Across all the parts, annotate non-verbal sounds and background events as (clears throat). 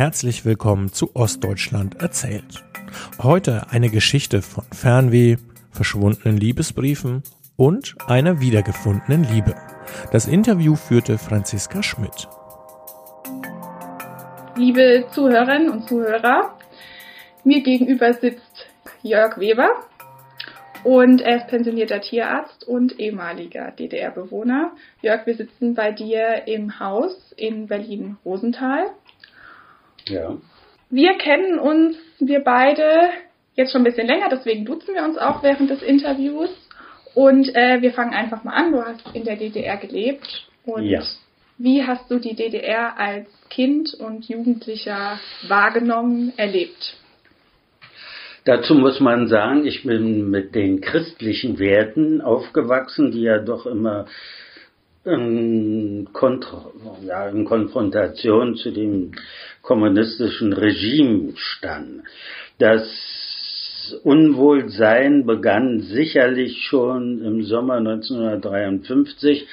Herzlich willkommen zu Ostdeutschland erzählt. Heute eine Geschichte von Fernweh, verschwundenen Liebesbriefen und einer wiedergefundenen Liebe. Das Interview führte Franziska Schmidt. Liebe Zuhörerinnen und Zuhörer, mir gegenüber sitzt Jörg Weber und er ist pensionierter Tierarzt und ehemaliger DDR-Bewohner. Jörg, wir sitzen bei dir im Haus in Berlin-Rosenthal. Ja. Wir kennen uns, wir beide, jetzt schon ein bisschen länger, deswegen duzen wir uns auch während des Interviews. Und äh, wir fangen einfach mal an. Du hast in der DDR gelebt. Und Ja. wie hast du die DDR als Kind und Jugendlicher wahrgenommen, erlebt? Dazu muss man sagen, ich bin mit den christlichen Werten aufgewachsen, die ja doch immer in, Kontra, ja, in Konfrontation zu dem kommunistischen Regime standen. Das Unwohlsein begann sicherlich schon im Sommer 1953,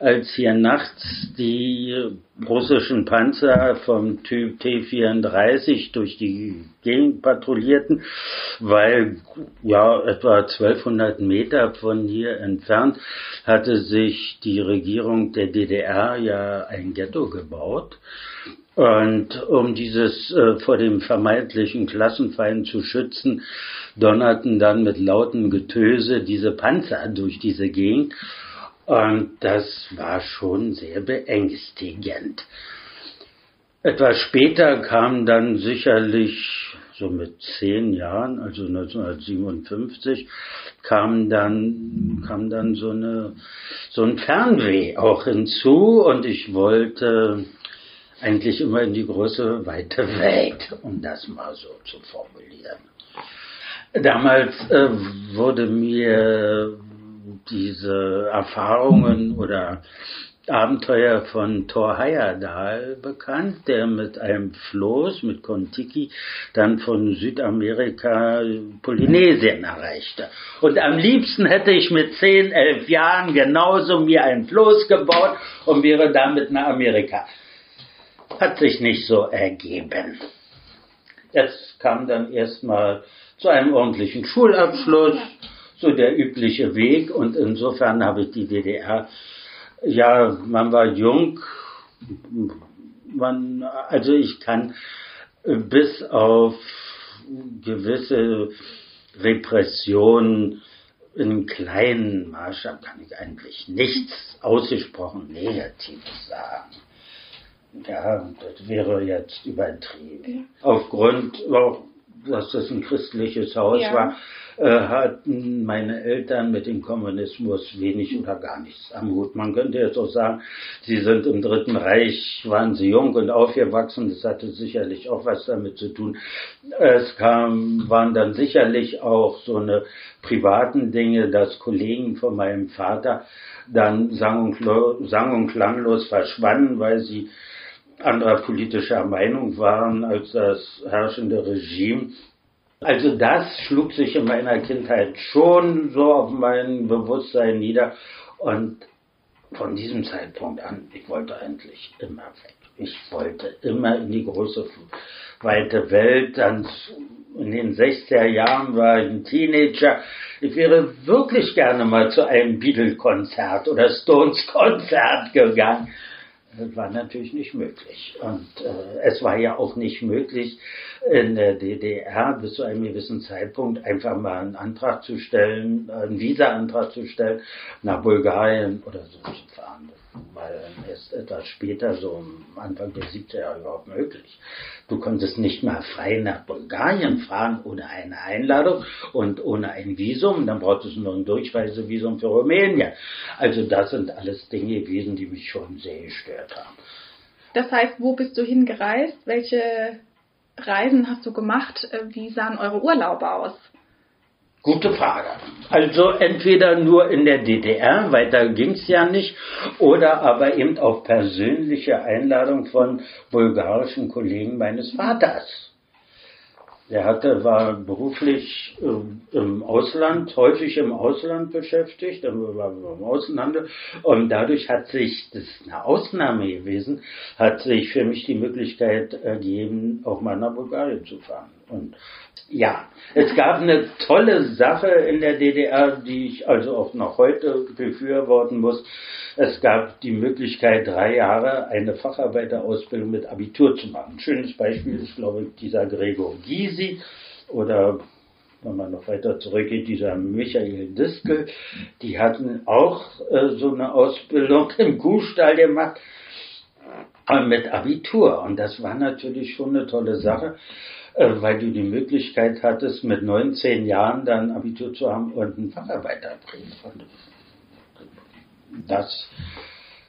als hier nachts die russischen Panzer vom Typ T-34 durch die Gegend patrouillierten, weil ja etwa 1200 Meter von hier entfernt hatte sich die Regierung der DDR ja ein Ghetto gebaut. Und um dieses äh, vor dem vermeintlichen Klassenfeind zu schützen, donnerten dann mit lautem Getöse diese Panzer durch diese Gegend. Und das war schon sehr beängstigend. Etwas später kam dann sicherlich, so mit zehn Jahren, also 1957, kam dann, kam dann so eine, so ein Fernweh auch hinzu und ich wollte eigentlich immer in die große, weite Welt, um das mal so zu formulieren. Damals äh, wurde mir diese Erfahrungen oder Abenteuer von Thor Heyerdahl bekannt, der mit einem Floß, mit Kontiki, dann von Südamerika Polynesien erreichte. Und am liebsten hätte ich mit zehn, elf Jahren genauso mir ein Floß gebaut und wäre damit nach Amerika. Hat sich nicht so ergeben. Es kam dann erstmal zu einem ordentlichen Schulabschluss, so der übliche Weg und insofern habe ich die DDR, ja, man war jung, man, also ich kann äh, bis auf gewisse Repressionen in kleinen Maßstab kann ich eigentlich nichts ausgesprochen Negatives sagen. Ja, das wäre jetzt übertrieben. Aufgrund, auch, dass das ein christliches Haus Ja. war, äh, hatten meine Eltern mit dem Kommunismus wenig oder gar nichts am Hut. Man könnte jetzt auch sagen, sie sind im Dritten Reich, waren sie jung und aufgewachsen, das hatte sicherlich auch was damit zu tun. Es kam, waren dann sicherlich auch so eine privaten Dinge, dass Kollegen von meinem Vater dann sang und, sang und klanglos verschwanden, weil sie anderer politischer Meinung waren als das herrschende Regime. Also das schlug sich in meiner Kindheit schon so auf mein Bewusstsein nieder und von diesem Zeitpunkt an, ich wollte eigentlich immer weg. Ich wollte immer in die große, weite Welt. Dann in den 60er Jahren war ich ein Teenager. Ich wäre wirklich gerne mal zu einem Beatle-Konzert oder Stones-Konzert gegangen. War natürlich nicht möglich. Und äh, es war ja auch nicht möglich, in der DDR bis zu einem gewissen Zeitpunkt einfach mal einen Antrag zu stellen, einen Visa-Antrag zu stellen, nach Bulgarien oder so zu fahren. Dann erst etwas später, so Anfang der 70er Jahre überhaupt möglich. Du konntest nicht mal frei nach Bulgarien fahren ohne eine Einladung und ohne ein Visum. Dann brauchtest du noch ein Durchreisevisum für Rumänien. Also das sind alles Dinge gewesen, die mich schon sehr gestört haben. Das heißt, wo bist du hingereist? Welche Reisen hast du gemacht? Wie sahen eure Urlaube aus? Gute Frage. Also entweder nur in der DDR, weiter ging's ja nicht, oder aber eben auf persönliche Einladung von bulgarischen Kollegen meines Vaters. Der hatte, war beruflich äh, im Ausland, häufig im Ausland beschäftigt, war im Außenhandel und dadurch hat sich, das ist eine Ausnahme gewesen, hat sich für mich die Möglichkeit ergeben, auch mal nach Bulgarien zu fahren. Und ja, es gab eine tolle Sache in der DDR, die ich also auch noch heute befürworten muss. Es gab die Möglichkeit, drei Jahre eine Facharbeiterausbildung mit Abitur zu machen. Ein schönes Beispiel ist, glaube ich, dieser Gregor Gysi oder wenn man noch weiter zurückgeht, dieser Michael Diskel, die hatten auch äh, so eine Ausbildung (laughs) im Kuhstall gemacht äh, mit Abitur. Und das war natürlich schon eine tolle Sache. Äh, weil du die Möglichkeit hattest, mit 19 Jahren dann Abitur zu haben und einen Facharbeiterbrief. Das,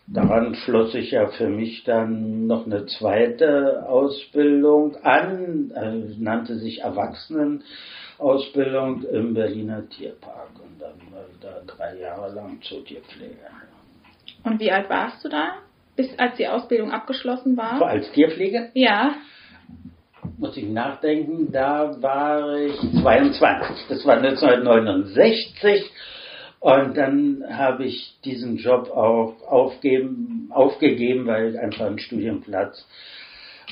daran schloss sich ja für mich dann noch eine zweite Ausbildung an, äh, nannte sich Erwachsenenausbildung im Berliner Tierpark und dann war ich da drei Jahre lang zur Tierpflege. Und wie alt warst du da? Bis als die Ausbildung abgeschlossen war? Als Tierpflege? Ja muss ich nachdenken, da war ich 22. Das war 1969. Und dann habe ich diesen Job auch aufgeben, aufgegeben, weil ich einfach einen Studienplatz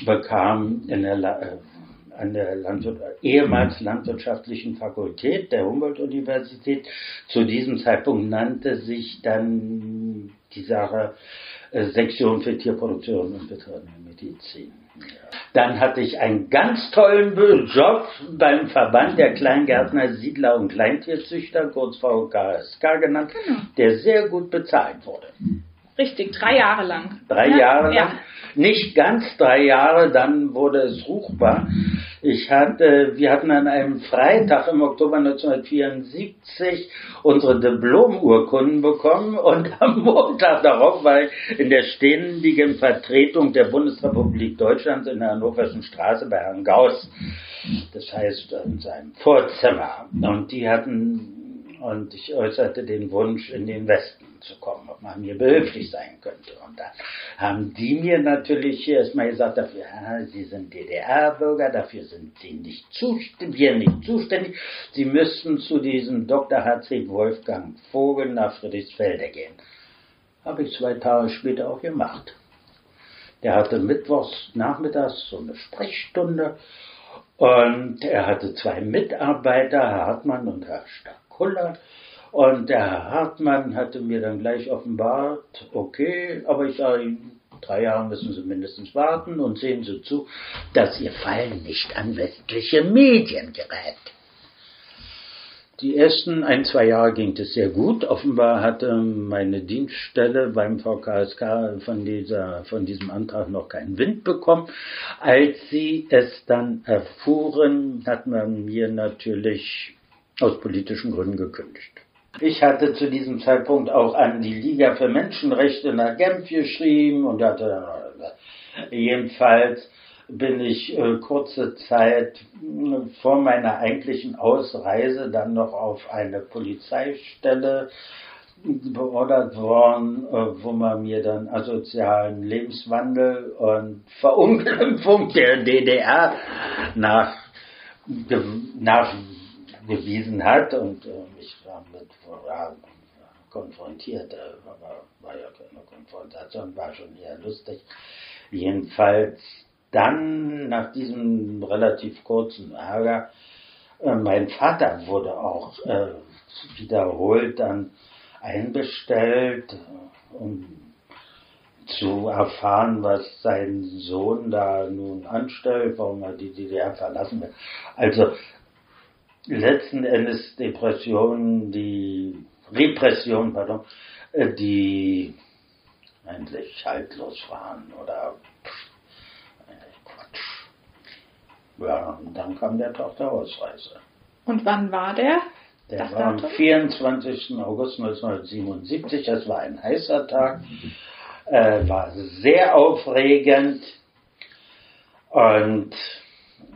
bekam in der, äh, an der Landwirt ehemals landwirtschaftlichen Fakultät der Humboldt-Universität. Zu diesem Zeitpunkt nannte sich dann die Sache Sektion für Tierproduktion und Veterinärmedizin. Dann hatte ich einen ganz tollen Job beim Verband der Kleingärtner, Siedler und Kleintierzüchter, kurz VKSK genannt, genau. der sehr gut bezahlt wurde. Richtig, drei Jahre lang. Drei ja? Jahre lang. Ja. Nicht ganz drei Jahre, dann wurde es ruchbar. Ich hatte, wir hatten an einem Freitag im Oktober 1974 unsere Diplomurkunden bekommen und (laughs) am Montag darauf war ich in der ständigen Vertretung der Bundesrepublik Deutschland in der Hannoverschen Straße bei Herrn Gauss. Das heißt, in seinem Vorzimmer. Und die hatten, und ich äußerte den Wunsch, in den Westen zu kommen, ob man mir behilflich sein könnte. Und da haben die mir natürlich erstmal gesagt, dafür, ja, Sie sind DDR-Bürger, dafür sind Sie nicht zuständig, wir nicht zuständig. Sie müssten zu diesem Dr. H.C. Wolfgang Vogel nach Friedrichsfelde gehen. Habe ich zwei Tage später auch gemacht. Der hatte mittwochs nachmittags so eine Sprechstunde und er hatte zwei Mitarbeiter, Herr Hartmann und Herr Stakuller. Und der Herr Hartmann hatte mir dann gleich offenbart, okay, aber ich sage drei Jahre müssen Sie mindestens warten und sehen Sie zu, dass Ihr Fall nicht an westliche Medien gerät. Die ersten ein, zwei Jahre ging es sehr gut. Offenbar hatte meine Dienststelle beim VKSK von, dieser, von diesem Antrag noch keinen Wind bekommen. Als sie es dann erfuhren, hat man mir natürlich aus politischen Gründen gekündigt. Ich hatte zu diesem Zeitpunkt auch an die Liga für Menschenrechte nach Genf geschrieben und hatte jedenfalls bin ich äh, kurze Zeit äh, vor meiner eigentlichen Ausreise dann noch auf eine Polizeistelle beordert worden, äh, wo man mir dann asozialen Lebenswandel und Verunglimpfung der DDR nach, nachgewiesen hat und äh, ich war mit ja, konfrontiert, aber war ja keine Konfrontation, war schon eher lustig. Jedenfalls dann, nach diesem relativ kurzen Ärger, äh, mein Vater wurde auch äh, wiederholt dann einbestellt, äh, um zu erfahren, was sein Sohn da nun anstellt, warum er die DDR verlassen will. Also letzten Endes Depressionen, die Repression, pardon, äh, die eigentlich haltlos waren oder äh, Quatsch. Ja, und dann kam der Tochterausreise. Und wann war der? Der war am 24. August 1977, das war ein heißer Tag, äh, war sehr aufregend und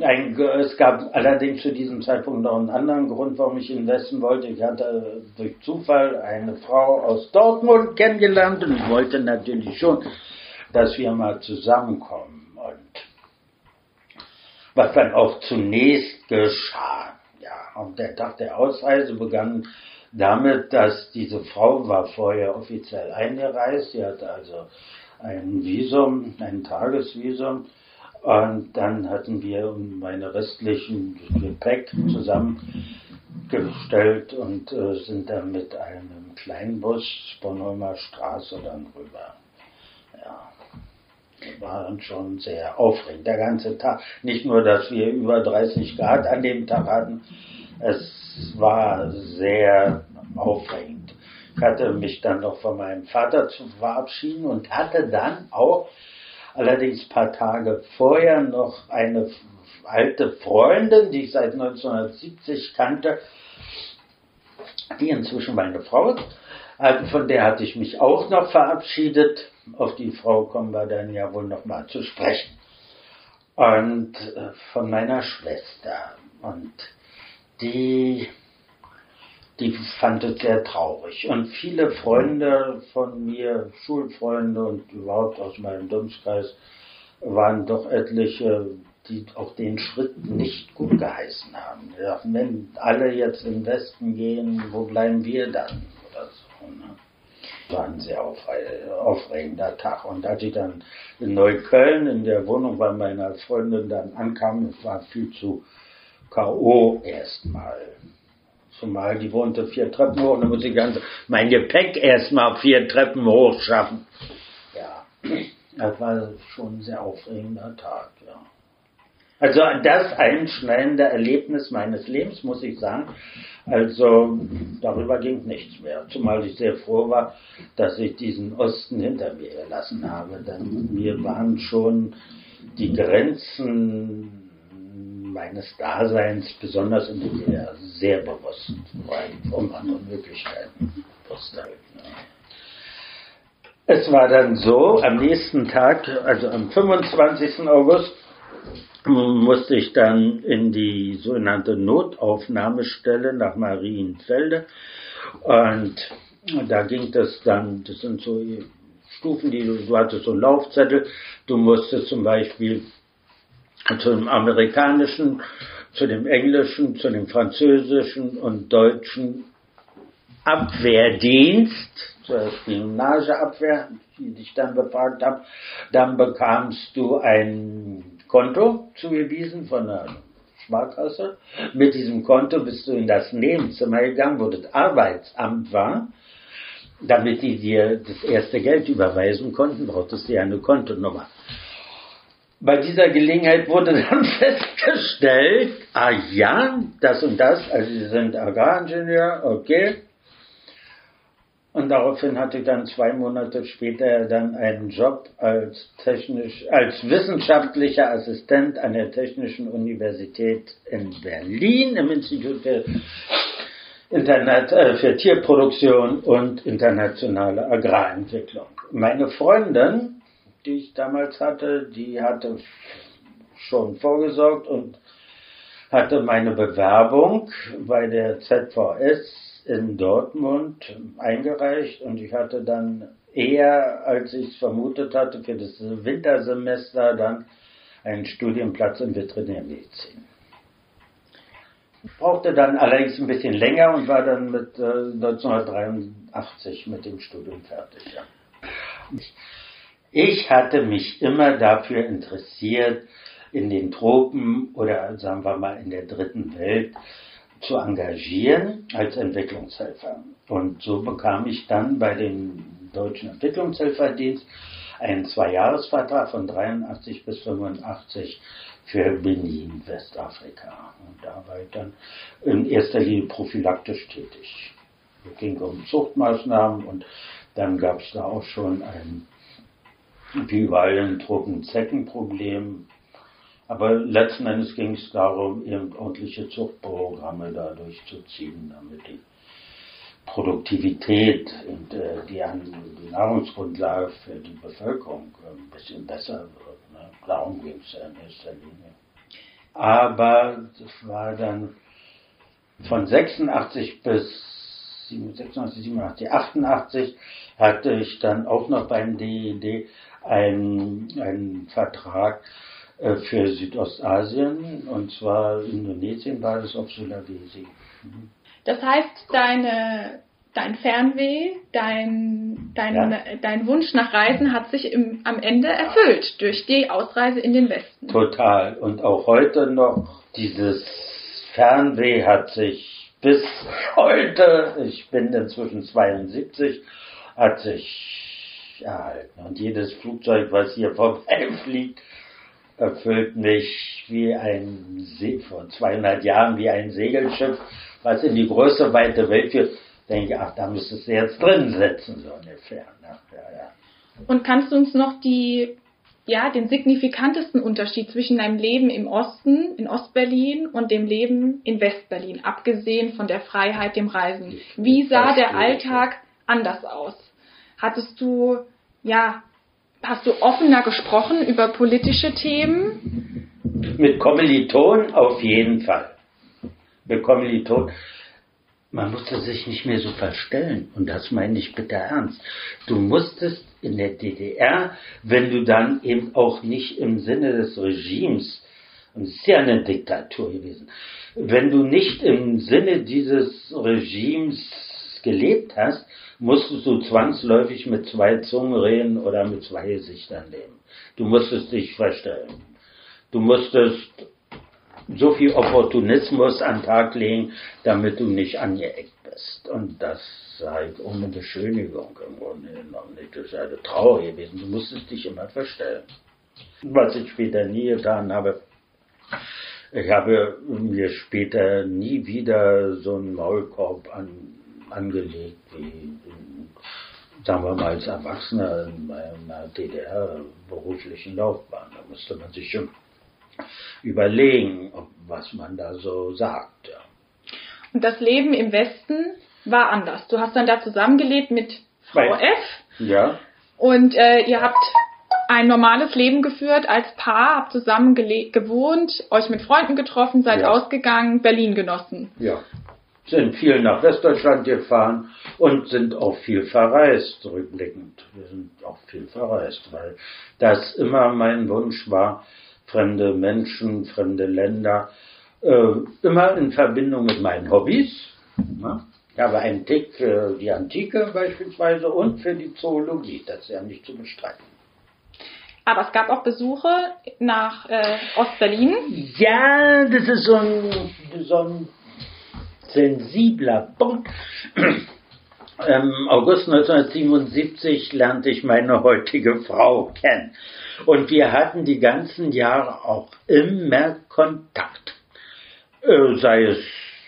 ein, es gab allerdings zu diesem Zeitpunkt noch einen anderen Grund, warum ich investen wollte. Ich hatte durch Zufall eine Frau aus Dortmund kennengelernt und ich wollte natürlich schon, dass wir mal zusammenkommen. Und was dann auch zunächst geschah. Ja, und der Tag der Ausreise begann damit, dass diese Frau war vorher offiziell eingereist. Sie hatte also ein Visum, ein Tagesvisum. Und dann hatten wir meine restlichen Gepäck zusammengestellt und äh, sind dann mit einem kleinen Bus Bornholmer Straße dann rüber. Ja, war dann schon sehr aufregend, der ganze Tag. Nicht nur, dass wir über 30 Grad an dem Tag hatten, es war sehr aufregend. Ich hatte mich dann noch von meinem Vater zu verabschieden und hatte dann auch allerdings ein paar Tage vorher noch eine alte Freundin, die ich seit 1970 kannte, die inzwischen meine Frau ist. Also von der hatte ich mich auch noch verabschiedet. Auf die Frau kommen wir dann ja wohl noch mal zu sprechen. Und äh, von meiner Schwester. Und die die fand es sehr traurig. Und viele Freunde von mir, Schulfreunde und überhaupt aus meinem Dunstkreis, waren doch etliche, die auch den Schritt nicht gut geheißen haben. Die dachten, wenn alle jetzt im Westen gehen, wo bleiben wir dann? Oder so. Ne? War ein sehr aufregender Tag. Und als ich dann in Neukölln in der Wohnung bei meiner Freundin dann ankam, es war viel zu K.O. erstmal. Zumal die wohnte vier Treppen hoch dann muss ich ganz mein Gepäck erstmal vier Treppen hoch schaffen. Ja, das war schon ein sehr aufregender Tag, ja. Also das einschneidende Erlebnis meines Lebens, muss ich sagen. Also darüber ging nichts mehr. Zumal ich sehr froh war, dass ich diesen Osten hinter mir gelassen habe. Denn mir waren schon die Grenzen meines Daseins, besonders in DDR, sehr bewusst, weil um andere Möglichkeiten wusste. Es war dann so, am nächsten Tag, also am 25. August, musste ich dann in die sogenannte Notaufnahmestelle nach Marienfelde. Und da ging das dann, das sind so Stufen, die du, du hattest so einen Laufzettel. Du musstest zum Beispiel zu dem amerikanischen, zu dem englischen, zu dem französischen und deutschen Abwehrdienst, zur Spionageabwehr, die dich dann befragt haben. Dann bekamst du ein Konto zugewiesen von der Sparkasse. Mit diesem Konto bist du in das Nebenzimmer gegangen, wo das Arbeitsamt war. Damit die dir das erste Geld überweisen konnten, brauchtest du ja eine Kontonummer bei dieser Gelegenheit wurde dann (laughs) festgestellt, ah ja, das und das, also Sie sind Agraringenieur, okay. Und daraufhin hatte ich dann zwei Monate später dann einen Job als technisch, als wissenschaftlicher Assistent an der Technischen Universität in Berlin im Institut Internet, äh, für Tierproduktion und internationale Agrarentwicklung. Meine Freundin die ich damals hatte, die hatte schon vorgesorgt und hatte meine Bewerbung bei der ZVS in Dortmund eingereicht und ich hatte dann eher, als ich es vermutet hatte, für das Wintersemester dann einen Studienplatz in Veterinärmedizin. Brauchte dann allerdings ein bisschen länger und war dann mit äh, 1983 mit dem Studium fertig. Ja. Ich hatte mich immer dafür interessiert, in den Tropen oder sagen wir mal in der dritten Welt zu engagieren als Entwicklungshelfer. Und so bekam ich dann bei dem Deutschen Entwicklungshelferdienst einen Zweijahresvertrag von 83 bis 85 für Benin, Westafrika. Und da war ich dann in erster Linie prophylaktisch tätig. Es ging um Zuchtmaßnahmen und dann gab es da auch schon ein überall ein Truppen-Zecken-Problem. Aber letzten Endes ging es darum, eben ordentliche Zuchtprogramme da durchzuziehen, damit die Produktivität und äh, die, die, Nahrungsgrundlage für die Bevölkerung äh, ein bisschen besser wird. Ne? Darum ging es in erster Linie. Aber das war dann von 86 bis 86, 87, 88 hatte ich dann auch noch beim DED einen, einen Vertrag äh, für Südostasien und zwar Indonesien war es auf Sulawesi. Mhm. Das heißt, deine, dein Fernweh, dein, dein, ja. dein Wunsch nach Reisen hat sich im, am Ende erfüllt durch die Ausreise in den Westen. Total. Und auch heute noch dieses Fernweh hat sich bis heute, ich bin inzwischen 72, hat sich erhalten. Und jedes Flugzeug, was hier vorbeifliegt, erfüllt mich wie ein See, vor 200 Jahren wie ein Segelschiff, was in die große, weite Welt führt. Denke ich, ach, da müsstest du jetzt drin sitzen, so ungefähr. Ne? Ja, ja. Und kannst du uns noch die, ja, den signifikantesten Unterschied zwischen deinem Leben im Osten, in Ostberlin und dem Leben in Westberlin, abgesehen von der Freiheit, dem Reisen? Wie sah der Alltag anders aus? Hattest du, ja, Hast du offener gesprochen über politische Themen? Mit Kommilitonen auf jeden Fall. Mit Kommilitonen. Man musste sich nicht mehr so verstellen. Und das meine ich bitte ernst. Du musstest in der DDR, wenn du dann eben auch nicht im Sinne des Regimes, und es ist ja eine Diktatur gewesen, wenn du nicht im Sinne dieses Regimes gelebt hast, musstest du zwangsläufig mit zwei Zungen reden oder mit zwei Gesichtern leben. Du musstest dich verstellen. Du musstest so viel Opportunismus an den Tag legen, damit du nicht angeeckt bist. Und das halt ohne Beschönigung im Grunde genommen nicht. Das ist eine Trauer gewesen. Du musstest dich immer verstellen. Was ich später nie getan habe, ich habe mir später nie wieder so einen Maulkorb an angelegt wie, sagen wir mal, als Erwachsener in meiner DDR-beruflichen Laufbahn. Da musste man sich schon überlegen, was man da so sagt. Ja. Und das Leben im Westen war anders. Du hast dann da zusammengelebt mit Frau F. Ja. Und äh, ihr habt ein normales Leben geführt als Paar, habt zusammen gewohnt, euch mit Freunden getroffen, seid ja. ausgegangen, Berlin genossen. Ja sind viel nach Westdeutschland gefahren und sind auch viel verreist, rückblickend. Wir sind auch viel verreist, weil das immer mein Wunsch war, fremde Menschen, fremde Länder, äh, immer in Verbindung mit meinen Hobbys. Ja? Ich habe einen Tick für die Antike beispielsweise und für die Zoologie, das ist ja nicht zu bestreiten. Aber es gab auch Besuche nach äh, Ostberlin. Ja, das ist so ein, so ein sensibler Punkt. (clears throat) Im August 1977 lernte ich meine heutige Frau kennen. Und wir hatten die ganzen Jahre auch immer Kontakt. Äh, sei es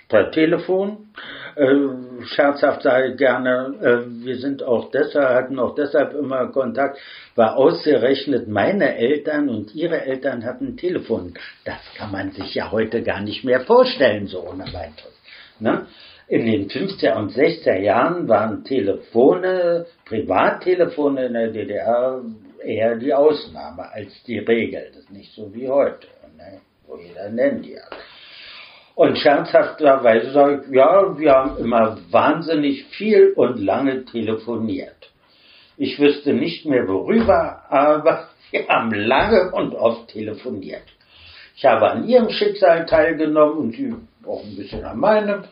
per Telefon, äh, scherzhaft sage ich gerne, äh, wir sind auch deshalb, hatten auch deshalb immer Kontakt, war ausgerechnet meine Eltern und ihre Eltern hatten Telefon. Das kann man sich ja heute gar nicht mehr vorstellen, so ohne weiteres. Ne? In den 50er und 60er Jahren waren Telefone, Privattelefone in der DDR eher die Ausnahme als die Regel. Das ist nicht so wie heute, ne? wo jeder nennt ja. Und scherzhafterweise sage ich, ja, wir haben immer wahnsinnig viel und lange telefoniert. Ich wüsste nicht mehr worüber, aber (laughs) wir haben lange und oft telefoniert. Ich habe an ihrem Schicksal teilgenommen und sie auch ein bisschen an meinem.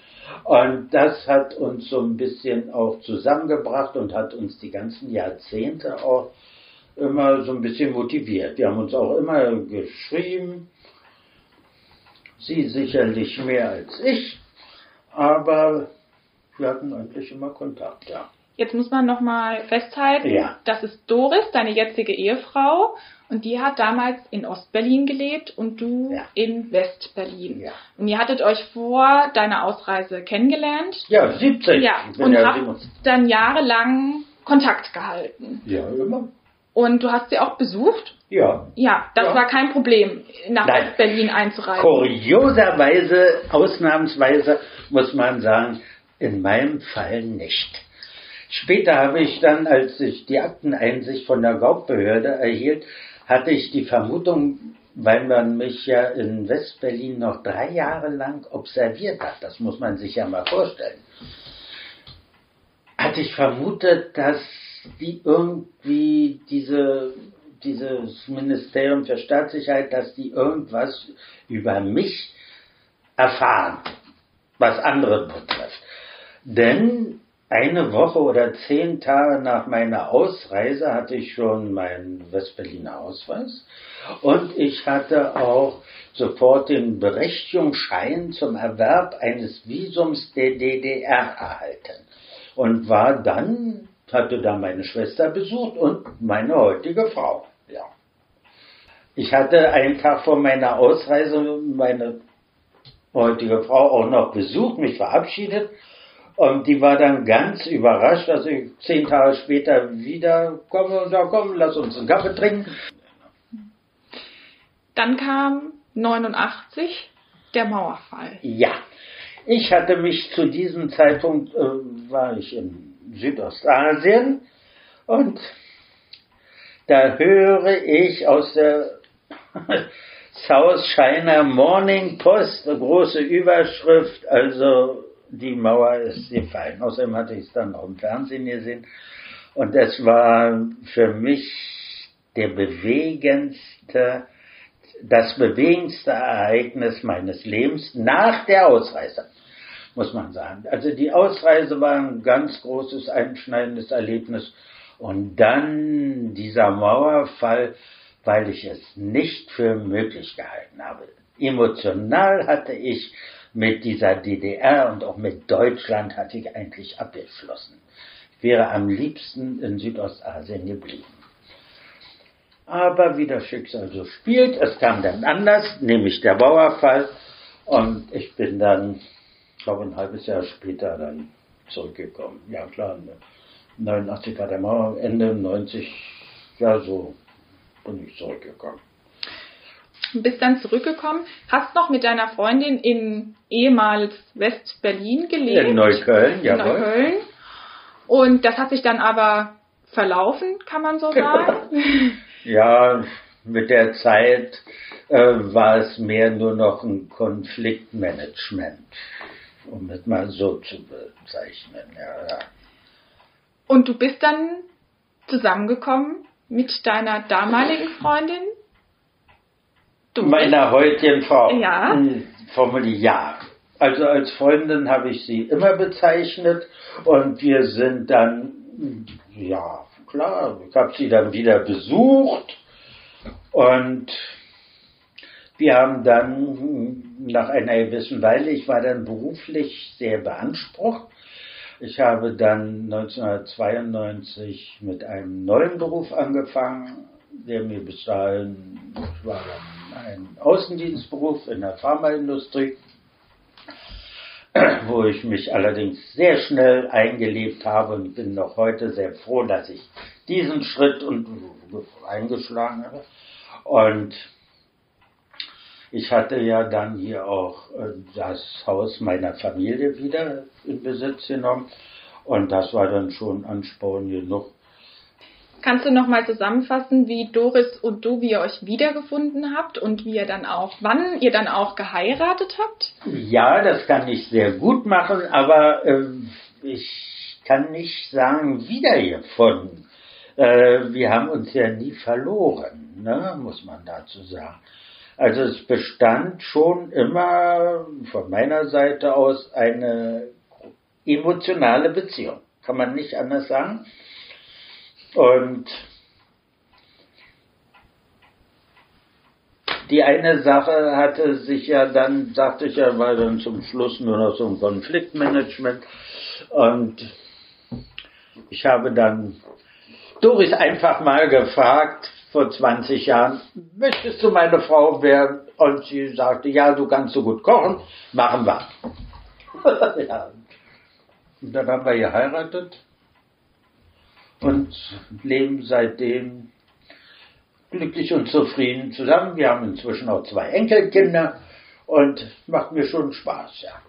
Und das hat uns so ein bisschen auch zusammengebracht und hat uns die ganzen Jahrzehnte auch immer so ein bisschen motiviert. Wir haben uns auch immer geschrieben, sie sicherlich mehr als ich, aber wir hatten eigentlich immer Kontakt, ja. Jetzt muss man nochmal festhalten, ja. das ist Doris, deine jetzige Ehefrau, und die hat damals in Ostberlin gelebt und du ja. in Westberlin. Ja. Und ihr hattet euch vor deiner Ausreise kennengelernt. Ja, 70. Ja, und ja habt 70. dann jahrelang Kontakt gehalten. Ja, immer. Und du hast sie auch besucht? Ja. Ja, das ja. war kein Problem, nach Nein. Westberlin einzureisen. Kurioserweise, ausnahmsweise, muss man sagen, in meinem Fall nicht. Später habe ich dann, als ich die Akteneinsicht von der Gaubehörde erhielt, hatte ich die Vermutung, weil man mich ja in Westberlin noch drei Jahre lang observiert hat, das muss man sich ja mal vorstellen, hatte ich vermutet, dass die irgendwie diese, dieses Ministerium für Staatssicherheit, dass die irgendwas über mich erfahren, was andere betrifft. Denn eine Woche oder zehn Tage nach meiner Ausreise hatte ich schon meinen Westberliner Ausweis und ich hatte auch sofort den Berechtigungsschein zum Erwerb eines Visums der DDR erhalten und war dann, hatte da meine Schwester besucht und meine heutige Frau. Ja. Ich hatte einen Tag vor meiner Ausreise meine heutige Frau auch noch besucht, mich verabschiedet und die war dann ganz überrascht, dass ich zehn Tage später wieder komme und sage, komm, lass uns einen Kaffee trinken. Dann kam 89 der Mauerfall. Ja, ich hatte mich zu diesem Zeitpunkt, äh, war ich in Südostasien und da höre ich aus der (laughs) South China Morning Post eine große Überschrift, also die Mauer ist gefallen. Außerdem hatte ich es dann auch im Fernsehen gesehen. Und es war für mich der bewegendste, das bewegendste Ereignis meines Lebens nach der Ausreise, muss man sagen. Also die Ausreise war ein ganz großes, einschneidendes Erlebnis. Und dann dieser Mauerfall, weil ich es nicht für möglich gehalten habe. Emotional hatte ich mit dieser DDR und auch mit Deutschland hatte ich eigentlich abgeschlossen. Ich wäre am liebsten in Südostasien geblieben. Aber wie das Schicksal so spielt, es kam dann anders, nämlich der Bauerfall. Und ich bin dann, ich glaube, ein halbes Jahr später dann zurückgekommen. Ja klar, 89 war der Mauer, Ende 90, ja so bin ich zurückgekommen bist dann zurückgekommen, hast noch mit deiner Freundin in ehemals West-Berlin gelebt. In Neukölln, ja. In Neukölln. Und das hat sich dann aber verlaufen, kann man so sagen. (laughs) ja, mit der Zeit äh, war es mehr nur noch ein Konfliktmanagement, um es mal so zu bezeichnen. Ja, ja. Und du bist dann zusammengekommen mit deiner damaligen Freundin? Du meiner heutigen Frau. Ja. Formuliere ja. Also als Freundin habe ich sie immer bezeichnet und wir sind dann, ja, klar, ich habe sie dann wieder besucht und wir haben dann nach einer gewissen Weile, ich war dann beruflich sehr beansprucht. Ich habe dann 1992 mit einem neuen Beruf angefangen, der mir bis dahin war ein Außendienstberuf in der Pharmaindustrie, (clears throat) wo ich mich allerdings sehr schnell eingelebt habe und bin noch heute sehr froh, dass ich diesen Schritt eingeschlagen habe. Und ich hatte ja dann hier auch äh, das Haus meiner Familie wieder in Besitz genommen und das war dann schon Ansporn genug, Kannst du nochmal zusammenfassen, wie Doris und du, wie ihr euch wiedergefunden habt und wie ihr dann auch, wann ihr dann auch geheiratet habt? Ja, das kann ich sehr gut machen, aber äh, ich kann nicht sagen wiedergefunden. Äh, wir haben uns ja nie verloren, ne, muss man dazu sagen. Also es bestand schon immer von meiner Seite aus eine emotionale Beziehung, kann man nicht anders sagen. Und die eine Sache hatte sich ja dann, sagte ich ja, war dann zum Schluss nur noch so ein Konfliktmanagement. Und ich habe dann Doris einfach mal gefragt, vor 20 Jahren, möchtest du meine Frau werden? Und sie sagte, ja, du kannst so gut kochen, machen wir. (laughs) ja. Und dann haben wir geheiratet und leben seitdem glücklich und zufrieden zusammen. Wir haben inzwischen auch zwei Enkelkinder und macht mir schon Spaß, ja.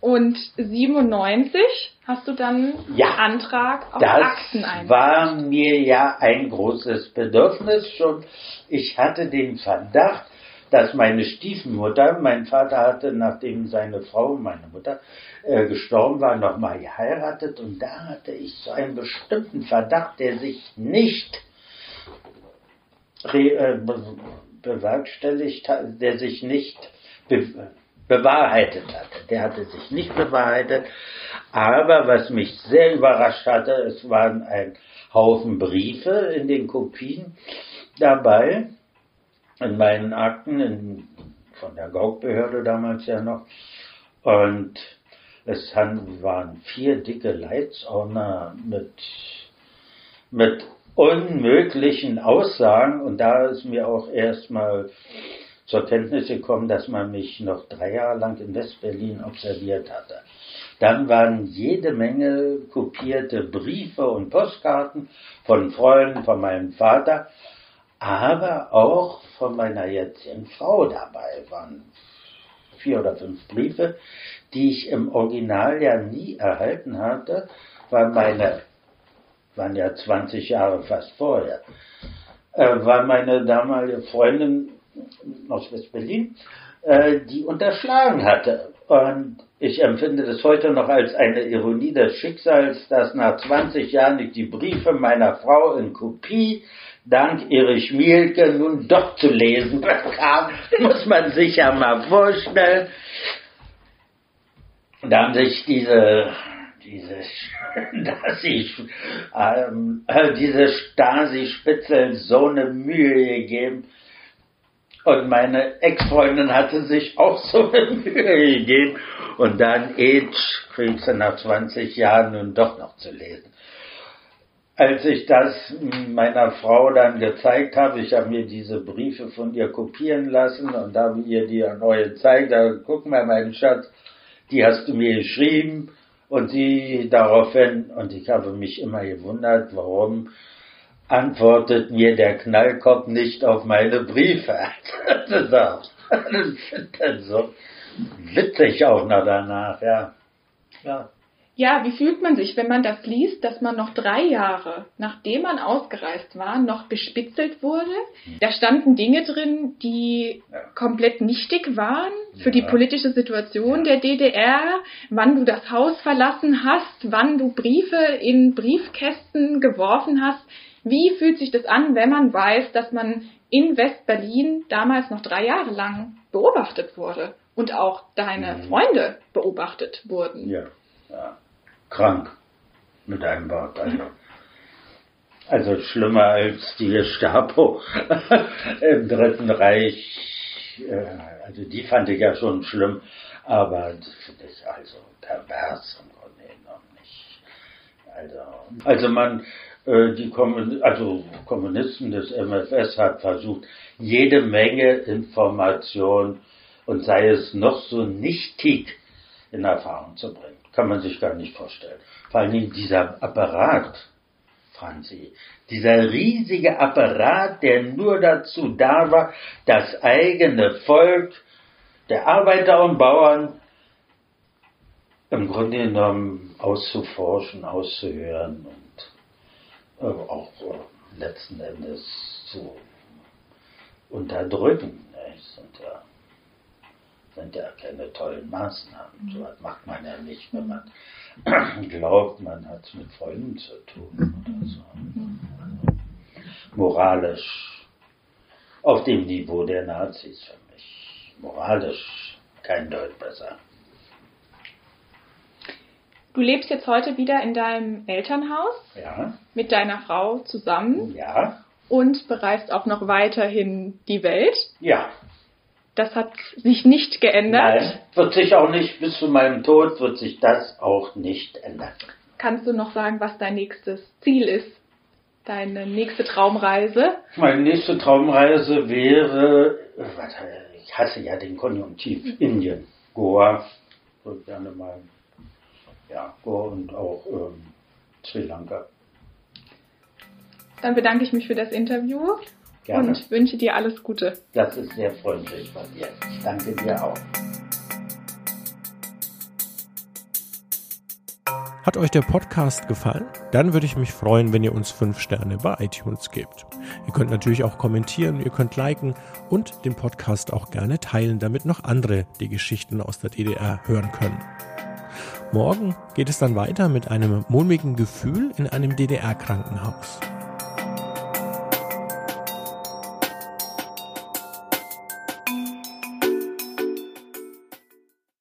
Und 97 hast du dann ja, Antrag auf das Akteneinsicht. war mir ja ein großes Bedürfnis schon. Ich hatte den Verdacht, dass meine Stiefmutter, mein Vater hatte, nachdem seine Frau, meine Mutter, äh, gestorben war, nochmal geheiratet und da hatte ich so einen bestimmten Verdacht, der sich nicht äh, bewerkstelligt hat, der sich nicht be bewahrheitet hatte. Der hatte sich nicht bewahrheitet. Aber was mich sehr überrascht hatte, es waren ein Haufen Briefe in den Kopien dabei, in meinen Akten, in, von der Gaukbehörde damals ja noch. Und es waren vier dicke Leitsordner mit, mit unmöglichen Aussagen und da ist mir auch erstmal zur Kenntnis gekommen, dass man mich noch drei Jahre lang in Westberlin observiert hatte. Dann waren jede Menge kopierte Briefe und Postkarten von Freunden, von meinem Vater, aber auch von meiner jetzigen Frau dabei waren vier oder fünf Briefe, die ich im Original ja nie erhalten hatte, weil meine waren ja 20 Jahre fast vorher, äh, war meine damalige Freundin aus West-Berlin, äh, die unterschlagen hatte. Und ich empfinde das heute noch als eine Ironie des Schicksals, dass nach 20 Jahren ich die Briefe meiner Frau in Kopie dank Erich Mielke nun doch zu lesen bekam. Muss man sich ja mal vorstellen. Da haben sich diese diese (laughs) Stasi, ähm, äh, diese Stasi-Spitzel so eine Mühe gegeben. Und meine Ex-Freundin hatte sich auch so eine Mühe gegeben. Und dann Age kriegst du nach 20 Jahren nun doch noch zu lesen. Als ich das meiner Frau dann gezeigt habe, ich habe mir diese Briefe von ihr kopieren lassen und habe ihr die neu gezeigt, da guck mal, mein Schatz, die hast du mir geschrieben und sie daraufhin, und ich habe mich immer gewundert, warum antwortet mir der Knallkopf nicht auf meine Briefe. (laughs) das ist auch so witzig auch noch danach, ja. Ja. Ja, wie fühlt man sich, wenn man das liest, dass man noch drei Jahre, nachdem man ausgereist war, noch bespitzelt wurde? Da standen Dinge drin, die komplett nichtig waren für die politische Situation der DDR, wann du das Haus verlassen hast, wann du Briefe in Briefkästen geworfen hast. Wie fühlt sich das an, wenn man weiß, dass man in West-Berlin damals noch drei Jahre lang beobachtet wurde und auch deine mhm. Freunde beobachtet wurden? Ja, ja krank mit einem Bart. Also, also schlimmer als die Gestapo (laughs) im Dritten Reich. Äh, also die fand ich ja schon schlimm, aber das finde ich also pervers im Grunde genommen nicht. Also, also man, äh, die Kommun also Kommunisten des MFS hat versucht, jede Menge Information und sei es noch so nichtig in Erfahrung zu bringen kann man sich gar nicht vorstellen. Vor allem dieser Apparat, Franzi, dieser riesige Apparat, der nur dazu da war, das eigene Volk der Arbeiter und Bauern im Grunde genommen auszuforschen, auszuhören und äh, auch äh, letzten Endes zu unterdrücken. Nicht? Und, ja, sind ja keine tollen Maßnahmen. Mhm. So was macht man ja nicht, wenn man (clears throat) glaubt, man hat es mit Freunden zu tun oder so. Also, moralisch auf dem Niveau der Nazis für mich. Moralisch kein Deut besser. Du lebst jetzt heute wieder in deinem Elternhaus. Ja. Mit deiner Frau zusammen. Ja. Und bereist auch noch weiterhin die Welt. Ja. Das hat sich nicht geändert. Nein, wird sich auch nicht, bis zu meinem Tod wird sich das auch nicht ändern. Kannst du noch sagen, was dein nächstes Ziel ist? Deine nächste Traumreise? Meine nächste Traumreise wäre, ich hasse ja den Konjunktiv, mhm. Indien, Goa, würde gerne mal, ja, Goa und auch ähm, Sri Lanka. Dann bedanke ich mich für das Interview. Gerne. Und wünsche dir alles Gute. Das ist sehr freundlich von dir. Ich danke dir auch. Hat euch der Podcast gefallen? Dann würde ich mich freuen, wenn ihr uns fünf Sterne bei iTunes gebt. Ihr könnt natürlich auch kommentieren, ihr könnt liken und den Podcast auch gerne teilen, damit noch andere die Geschichten aus der DDR hören können. Morgen geht es dann weiter mit einem mulmigen Gefühl in einem DDR-Krankenhaus.